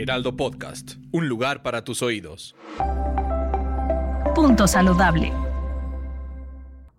Heraldo Podcast, un lugar para tus oídos. Punto saludable.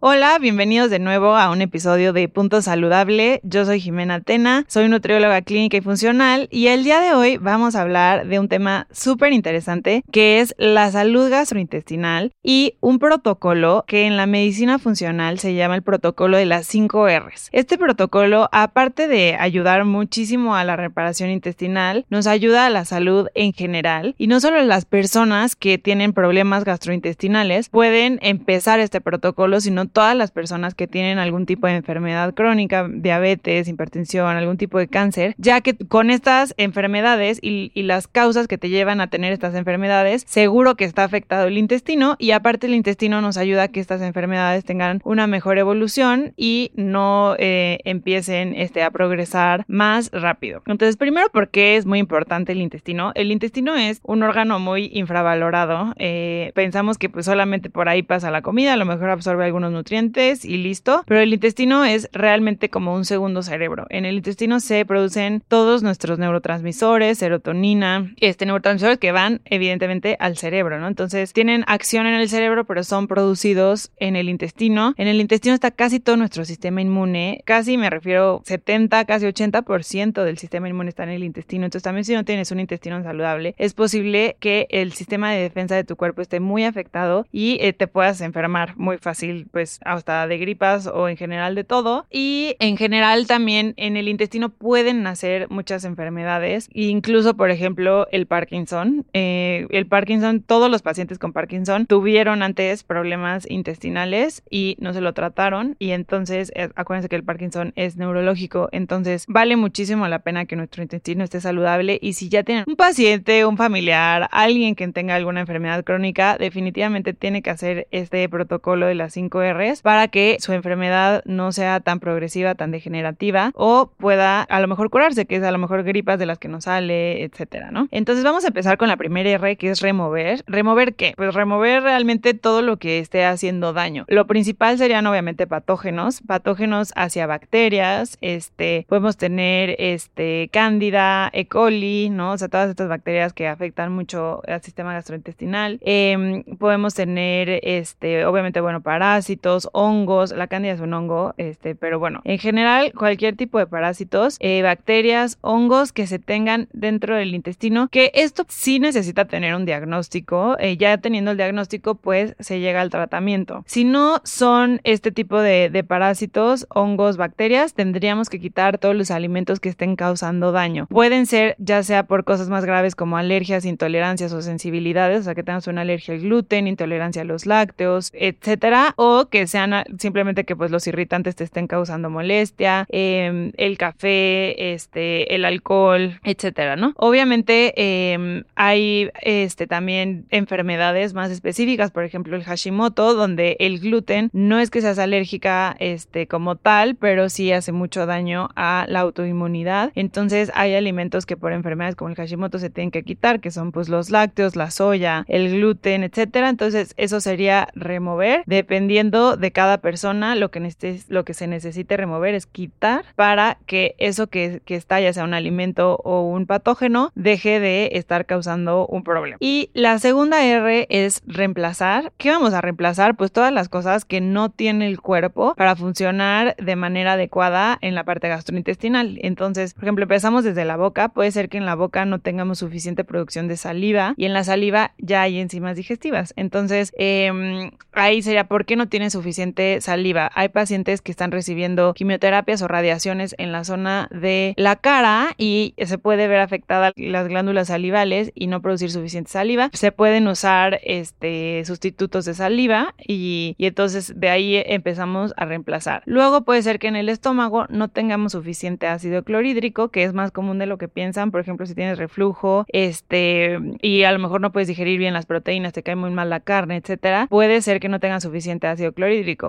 Hola, bienvenidos de nuevo a un episodio de Punto Saludable. Yo soy Jimena Tena, soy nutrióloga clínica y funcional y el día de hoy vamos a hablar de un tema súper interesante que es la salud gastrointestinal y un protocolo que en la medicina funcional se llama el protocolo de las 5 Rs. Este protocolo, aparte de ayudar muchísimo a la reparación intestinal, nos ayuda a la salud en general y no solo las personas que tienen problemas gastrointestinales pueden empezar este protocolo, sino todas las personas que tienen algún tipo de enfermedad crónica, diabetes, hipertensión, algún tipo de cáncer, ya que con estas enfermedades y, las causas que te llevan a tener estas enfermedades, seguro que está afectado el intestino y aparte el intestino nos ayuda a que estas enfermedades tengan una mejor evolución y no eh, empiecen este, a progresar más rápido. Entonces, primero, porque es muy importante el intestino? El intestino es un órgano muy infravalorado. Eh, pensamos que pues solamente por ahí pasa la comida, a lo mejor absorbe algunos nutrientes y listo. Pero el intestino es realmente como un segundo cerebro. En el intestino se producen todos nuestros neurotransmisores, serotonina, este neurotransmisores que van evidentemente al cerebro, ¿no? Entonces tienen acción en el cerebro, pero son producidos en el intestino. En el intestino está casi todo nuestro sistema inmune, casi me refiero 70, casi 80% del sistema inmune está en el intestino. Entonces también si no tienes un intestino saludable, es posible que el sistema de defensa de tu cuerpo esté muy afectado y eh, te puedas enfermar muy fácil, pues pues, hasta de gripas o en general de todo. Y en general también en el intestino pueden nacer muchas enfermedades, incluso por ejemplo el Parkinson. Eh, el Parkinson, todos los pacientes con Parkinson tuvieron antes problemas intestinales y no se lo trataron y entonces eh, acuérdense que el Parkinson es neurológico, entonces vale muchísimo la pena que nuestro intestino esté saludable y si ya tienen un paciente, un familiar, alguien que tenga alguna enfermedad crónica, definitivamente tiene que hacer este protocolo de las 5R para que su enfermedad no sea tan progresiva, tan degenerativa o pueda a lo mejor curarse, que es a lo mejor gripas de las que no sale, etcétera, ¿no? Entonces vamos a empezar con la primera R que es remover. ¿Remover qué? Pues remover realmente todo lo que esté haciendo daño. Lo principal serían obviamente patógenos, patógenos hacia bacterias, este, podemos tener este cándida, E. coli, ¿no? O sea, todas estas bacterias que afectan mucho al sistema gastrointestinal. Em, podemos tener este, obviamente, bueno, parásitos hongos, la cándida es un hongo, este, pero bueno, en general cualquier tipo de parásitos, eh, bacterias, hongos que se tengan dentro del intestino, que esto sí necesita tener un diagnóstico, eh, ya teniendo el diagnóstico pues se llega al tratamiento. Si no son este tipo de, de parásitos, hongos, bacterias, tendríamos que quitar todos los alimentos que estén causando daño. Pueden ser ya sea por cosas más graves como alergias, intolerancias o sensibilidades, o sea que tengas una alergia al gluten, intolerancia a los lácteos, etcétera, o que sean simplemente que pues los irritantes te estén causando molestia, em, el café, este, el alcohol, etcétera, ¿no? Obviamente em, hay este también enfermedades más específicas, por ejemplo el Hashimoto, donde el gluten no es que seas alérgica este como tal, pero sí hace mucho daño a la autoinmunidad. Entonces hay alimentos que por enfermedades como el Hashimoto se tienen que quitar, que son pues los lácteos, la soya, el gluten, etcétera. Entonces eso sería remover dependiendo de cada persona, lo que, lo que se necesite remover es quitar para que eso que, que está, sea un alimento o un patógeno, deje de estar causando un problema. Y la segunda R es reemplazar. ¿Qué vamos a reemplazar? Pues todas las cosas que no tiene el cuerpo para funcionar de manera adecuada en la parte gastrointestinal. Entonces, por ejemplo, empezamos desde la boca. Puede ser que en la boca no tengamos suficiente producción de saliva y en la saliva ya hay enzimas digestivas. Entonces, em, ahí sería, ¿por qué no tienes suficiente saliva. Hay pacientes que están recibiendo quimioterapias o radiaciones en la zona de la cara y se puede ver afectada las glándulas salivales y no producir suficiente saliva. Se pueden usar este, sustitutos de saliva y, entonces de ahí empezamos a reemplazar. Luego puede ser que en el estómago no tengamos suficiente ácido clorhídrico, que es más común de lo que piensan. Por ejemplo, si tienes reflujo, este, y a lo mejor no puedes digerir bien las proteínas, te cae muy mal la carne, etcétera, puede ser que no tengan suficiente ácido clorhídrico.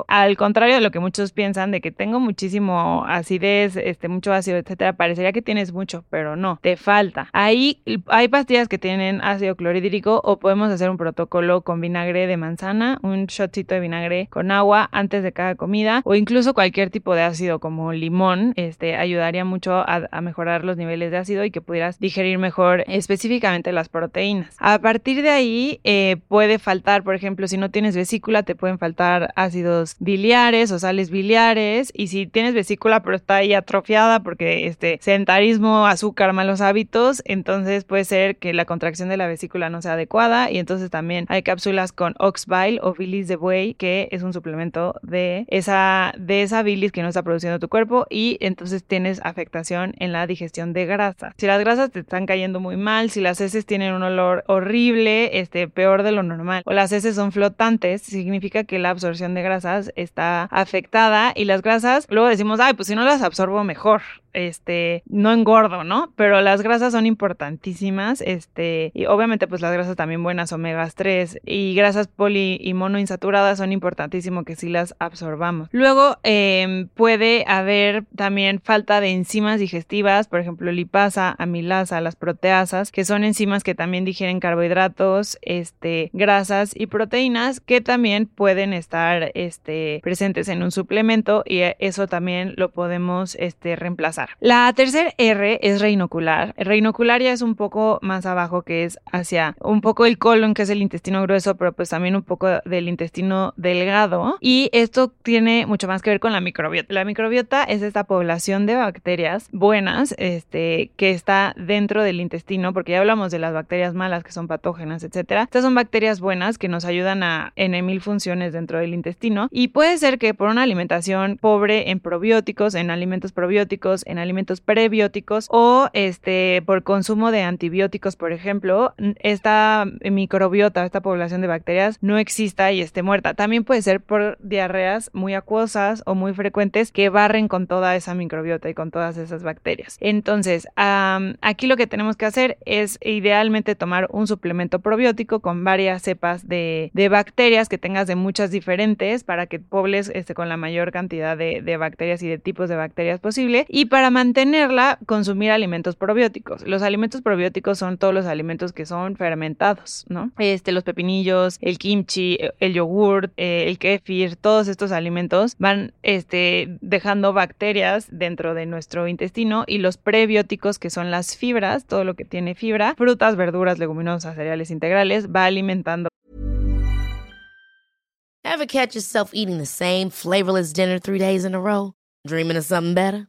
Al contrario de lo que muchos piensan de que tengo muchísimo acidez, este, mucho ácido, etcétera, parecería que tienes mucho, pero no, te falta. Ahí hay pastillas que tienen ácido clorhídrico o podemos hacer un protocolo con vinagre de manzana, un shotcito de vinagre con agua antes de cada comida o incluso cualquier tipo de ácido como limón, este ayudaría mucho a, a mejorar los niveles de ácido y que pudieras digerir mejor específicamente las proteínas. A partir de ahí eh, puede faltar, por ejemplo, si no tienes vesícula, te pueden faltar ácidos biliares o sales biliares. Y si tienes vesícula, pero está ahí atrofiada porque este sedentarismo, azúcar, malos hábitos, entonces puede ser que la contracción de la vesícula no sea adecuada. Y entonces también hay cápsulas con oxbile o bilis de buey, que es un suplemento de esa, de esa bilis que no está produciendo tu cuerpo. Y entonces tienes afectación en la digestión de grasa. Si las grasas te están cayendo muy mal, si las heces tienen un olor horrible, este, peor de lo normal, o las heces son flotantes, significa que la absorción de grasas está afectada y las grasas, luego decimos, ay, pues si no las absorbo mejor este, no engordo, ¿no? Pero las grasas son importantísimas, este, y obviamente pues las grasas también buenas, omegas 3 y grasas poli y monoinsaturadas son importantísimo que sí las absorbamos. Luego em, puede haber también falta de enzimas digestivas, por ejemplo lipasa, amilasa, las proteasas, que son enzimas que también digieren carbohidratos, este, grasas y proteínas que también pueden estar, este, presentes en un suplemento y eso también lo podemos, este, reemplazar la tercera R es reinocular. Reinocular ya es un poco más abajo, que es hacia un poco el colon, que es el intestino grueso, pero pues también un poco del intestino delgado. Y esto tiene mucho más que ver con la microbiota. La microbiota es esta población de bacterias buenas, este, que está dentro del intestino, porque ya hablamos de las bacterias malas que son patógenas, etcétera. Estas son bacterias buenas que nos ayudan a en mil funciones dentro del intestino y puede ser que por una alimentación pobre en probióticos, en alimentos probióticos, en alimentos prebióticos o este por consumo de antibióticos, por ejemplo, esta microbiota, esta población de bacterias no exista y esté muerta. También puede ser por diarreas muy acuosas o muy frecuentes que barren con toda esa microbiota y con todas esas bacterias. Entonces, aquí lo que tenemos que hacer es idealmente tomar un suplemento probiótico con varias cepas de, bacterias que tengas de muchas diferentes para que pobles este, con la mayor cantidad de, de bacterias y de tipos de bacterias posible y para para mantenerla, consumir alimentos probióticos. Los alimentos probióticos son todos los alimentos que son fermentados, ¿no? Este, los pepinillos, el kimchi, el yogurt, eh, el kefir, todos estos alimentos van este, dejando bacterias dentro de nuestro intestino y los prebióticos, que son las fibras, todo lo que tiene fibra, frutas, verduras, leguminosas, cereales integrales, va alimentando. Ever catch yourself eating the same dinner three days in a row? Dreaming of something better?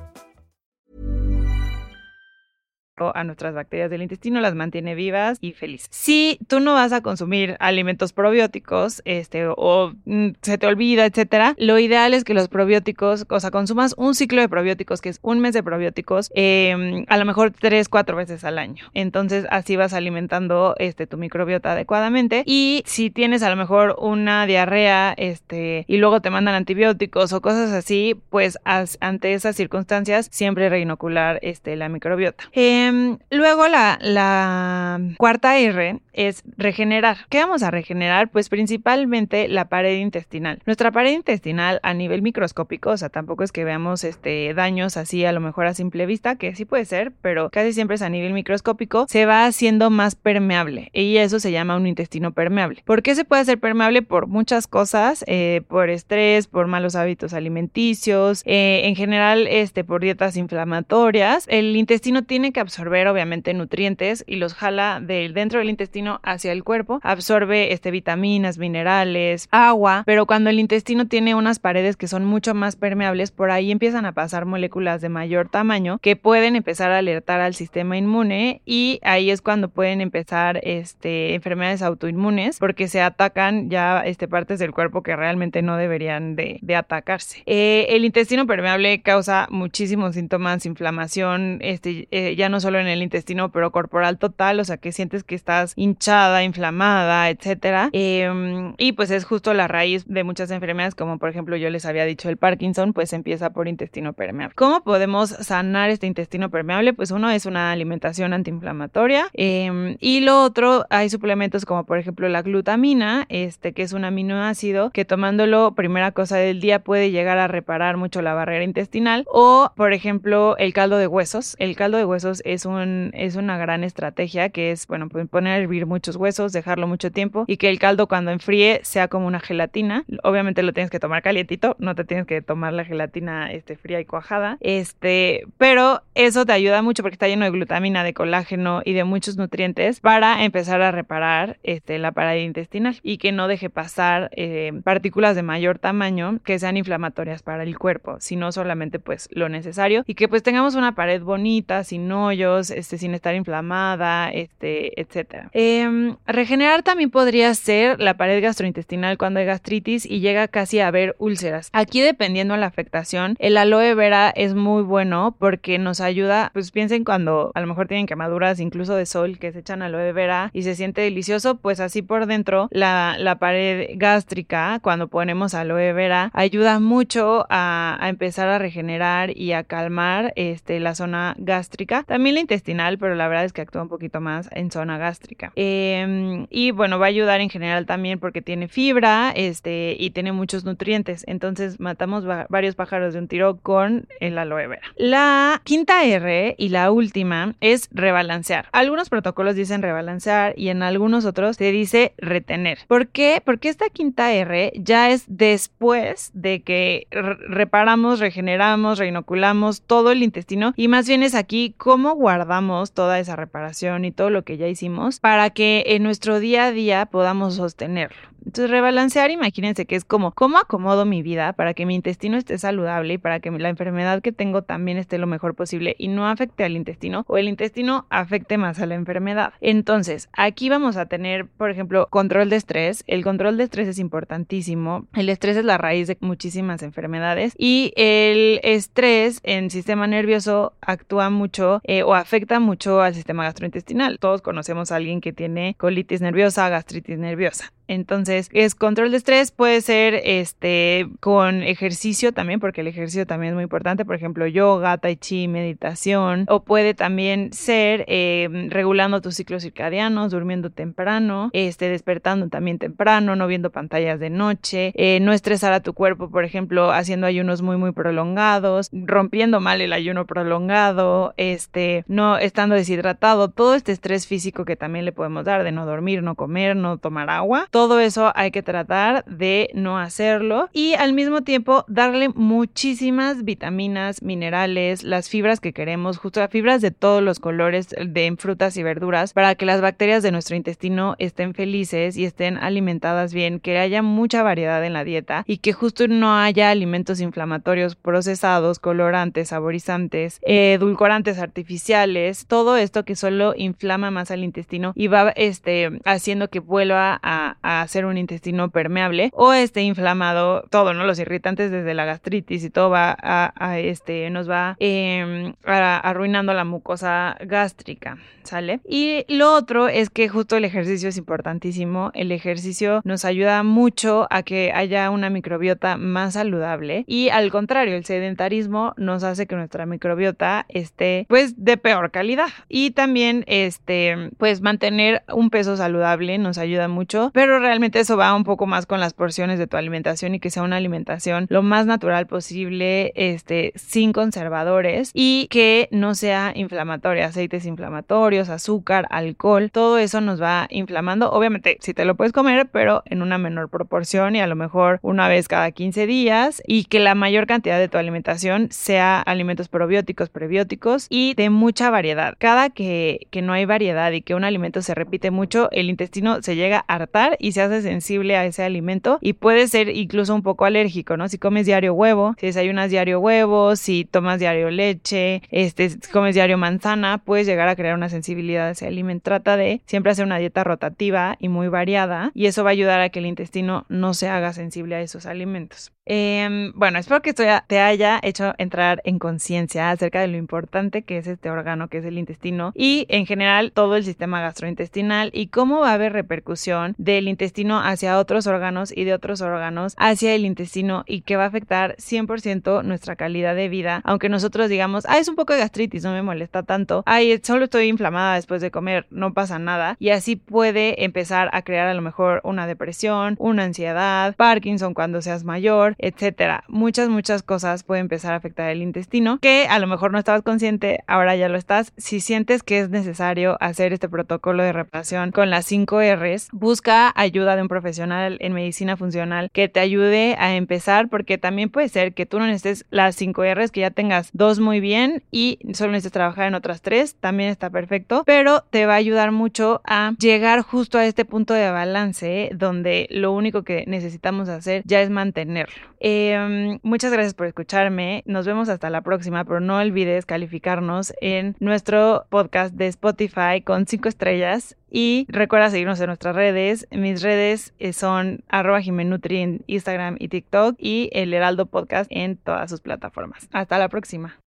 A nuestras bacterias del intestino, las mantiene vivas y felices. Si tú no vas a consumir alimentos probióticos, este, o mm, se te olvida, etcétera, lo ideal es que los probióticos, o sea, consumas un ciclo de probióticos, que es un mes de probióticos, em, a lo mejor tres, cuatro veces al año. Entonces, así vas alimentando este, tu microbiota adecuadamente. Y si tienes a lo mejor una diarrea, este, y luego te mandan antibióticos o cosas así, pues ante esas circunstancias, siempre reinocular este, la microbiota. Em, luego, la, cuarta R es regenerar. ¿Qué vamos a regenerar? Pues principalmente la pared intestinal. Nuestra pared intestinal a nivel microscópico, o sea, tampoco es que veamos este, daños así a lo mejor a simple vista, que sí puede ser, pero casi siempre es a nivel microscópico, se va haciendo más permeable y eso se llama un intestino permeable. ¿Por qué se puede hacer permeable? Por muchas cosas, eh, por estrés, por malos hábitos alimenticios, eh, en general este, por dietas inflamatorias. El intestino tiene que absorber obviamente nutrientes y los jala del dentro del intestino hacia el cuerpo, absorbe este, vitaminas, minerales, agua, pero cuando el intestino tiene unas paredes que son mucho más permeables, por ahí empiezan a pasar moléculas de mayor tamaño que pueden empezar a alertar al sistema inmune y ahí es cuando pueden empezar este, enfermedades autoinmunes porque se atacan ya este, partes del cuerpo que realmente no deberían de, atacarse. Eh, el intestino permeable causa muchísimos síntomas, inflamación, este, eh, ya no solo en el intestino, pero corporal total, o sea que sientes que estás hinchada, inflamada, etcétera. Em, y pues es justo la raíz de muchas enfermedades, como por ejemplo yo les había dicho el Parkinson, pues empieza por intestino permeable. ¿Cómo podemos sanar este intestino permeable? Pues uno es una alimentación antiinflamatoria em, y lo otro hay suplementos como por ejemplo la glutamina, este que es un aminoácido que tomándolo primera cosa del día puede llegar a reparar mucho la barrera intestinal o por ejemplo el caldo de huesos. El caldo de huesos es un es una gran estrategia que es bueno poner a hervir muchos huesos, dejarlo mucho tiempo y que el caldo cuando enfríe sea como una gelatina. Obviamente lo tienes que tomar calientito, no te tienes que tomar la gelatina este, fría y cuajada. Este, pero eso te ayuda mucho porque está lleno de glutamina, de colágeno y de muchos nutrientes para empezar a reparar este, la pared intestinal y que no deje pasar eh, partículas de mayor tamaño que sean inflamatorias para el cuerpo, sino solamente pues lo necesario y que pues tengamos una pared bonita, sin hoyos, este, sin estar inflamada, este, etcétera. Em, regenerar también podría ser la pared gastrointestinal cuando hay gastritis y llega casi a haber úlceras. Aquí dependiendo de la afectación, el aloe vera es muy bueno porque nos ayuda, pues piensen cuando a lo mejor tienen quemaduras incluso de sol que se echan aloe vera y se siente delicioso, pues así por dentro la, la pared gástrica cuando ponemos aloe vera ayuda mucho a, a, empezar a regenerar y a calmar este, la zona gástrica, también la intestinal, pero la verdad es que actúa un poquito más en zona gástrica. Em, y bueno, va a ayudar en general también porque tiene fibra este, y tiene muchos nutrientes. Entonces matamos varios pájaros de un tiro con el aloe vera. La quinta R y la última es rebalancear. Algunos protocolos dicen rebalancear y en algunos otros se dice retener. ¿Por qué? Porque esta quinta R ya es después de que reparamos, regeneramos, reinoculamos todo el intestino y más bien es aquí cómo guardamos toda esa reparación y todo lo que ya hicimos para que en nuestro día a día podamos sostenerlo. Entonces, rebalancear, imagínense que es como, ¿cómo acomodo mi vida para que mi intestino esté saludable y para que la enfermedad que tengo también esté lo mejor posible y no afecte al intestino o el intestino afecte más a la enfermedad? Entonces, aquí vamos a tener, por ejemplo, control de estrés. El control de estrés es importantísimo. El estrés es la raíz de muchísimas enfermedades y el estrés en sistema nervioso actúa mucho eh, o afecta mucho al sistema gastrointestinal. Todos conocemos a alguien que tiene colitis nerviosa, gastritis nerviosa. Entonces, es control de estrés, puede ser este con ejercicio también, porque el ejercicio también es muy importante, por ejemplo, yoga, tai chi, meditación, o puede también ser em, regulando tus ciclos circadianos, durmiendo temprano, este, despertando también temprano, no viendo pantallas de noche, eh, no estresar a tu cuerpo, por ejemplo, haciendo ayunos muy, muy prolongados, rompiendo mal el ayuno prolongado, este, no estando deshidratado, todo este estrés físico que también le podemos dar de no dormir, no comer, no tomar agua, todo eso hay que tratar de no hacerlo y al mismo tiempo darle muchísimas vitaminas, minerales, las fibras que queremos, justo fibras de todos los colores de frutas y verduras para que las bacterias de nuestro intestino estén felices y estén alimentadas bien, que haya mucha variedad en la dieta y que justo no haya alimentos inflamatorios procesados, colorantes, saborizantes, edulcorantes artificiales, todo esto que solo inflama más al intestino y va este, haciendo que vuelva a, a ser un intestino permeable o esté inflamado todo, ¿no? Los irritantes desde la gastritis y todo va a, este, nos va em, arruinando la mucosa gástrica, ¿sale? Y lo otro es que justo el ejercicio es importantísimo. El ejercicio nos ayuda mucho a que haya una microbiota más saludable y al contrario, el sedentarismo nos hace que nuestra microbiota esté pues de peor calidad. Y también este pues mantener un peso saludable nos ayuda mucho, pero realmente eso va un poco más con las porciones de tu alimentación y que sea una alimentación lo más natural posible, este sin conservadores y que no sea inflamatoria, aceites inflamatorios, azúcar, alcohol, todo eso nos va inflamando. Obviamente, si te lo puedes comer, pero en una menor proporción y a lo mejor una vez cada 15 días y que la mayor cantidad de tu alimentación sea alimentos probióticos, prebióticos y de mucha variedad. Cada que, que no hay variedad y que un alimento se repite mucho, el intestino se llega a hartar y se hace sensible a ese alimento y puede ser incluso un poco alérgico, ¿no? Si comes diario huevo, si desayunas diario huevo, si tomas diario leche, este, si comes diario manzana, puedes llegar a crear una sensibilidad a ese alimento. Trata de siempre hacer una dieta rotativa y muy variada y eso va a ayudar a que el intestino no se haga sensible a esos alimentos. Em, bueno, espero que esto te haya hecho entrar en conciencia acerca de lo importante que es este órgano, que es el intestino, y en general todo el sistema gastrointestinal y cómo va a haber repercusión del intestino hacia otros órganos y de otros órganos hacia el intestino y que va a afectar 100% nuestra calidad de vida, aunque nosotros digamos, ah, es un poco de gastritis, no me molesta tanto, ay, solo estoy inflamada después de comer, no pasa nada, y así puede empezar a crear a lo mejor una depresión, una ansiedad, Parkinson cuando seas mayor, etcétera. Muchas, muchas cosas pueden empezar a afectar el intestino que a lo mejor no estabas consciente, ahora ya lo estás. Si sientes que es necesario hacer este protocolo de reparación con las 5 R's, busca ayuda de un profesional en medicina funcional que te ayude a empezar porque también puede ser que tú no necesites las 5 R's, que ya tengas dos muy bien y solo necesites trabajar en otras tres, también está perfecto, pero te va a ayudar mucho a llegar justo a este punto de balance donde lo único que necesitamos hacer ya es mantenerlo. Em, muchas gracias por escucharme. Nos vemos hasta la próxima, pero no olvides calificarnos en nuestro podcast de Spotify con 5 estrellas. Y recuerda seguirnos en nuestras redes. Mis redes eh, son arroba Jimenutri en Instagram y TikTok y el Heraldo Podcast en todas sus plataformas. Hasta la próxima.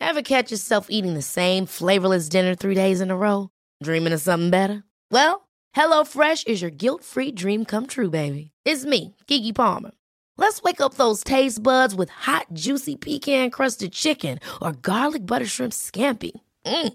Ever catch yourself eating the same flavorless dinner three days in a row? Dreaming of something better? Well, HelloFresh is your guilt-free dream come true, baby. It's me, Kiki Palmer. Let's wake up those taste buds with hot, juicy pecan crusted chicken or garlic butter shrimp scampi. Mm.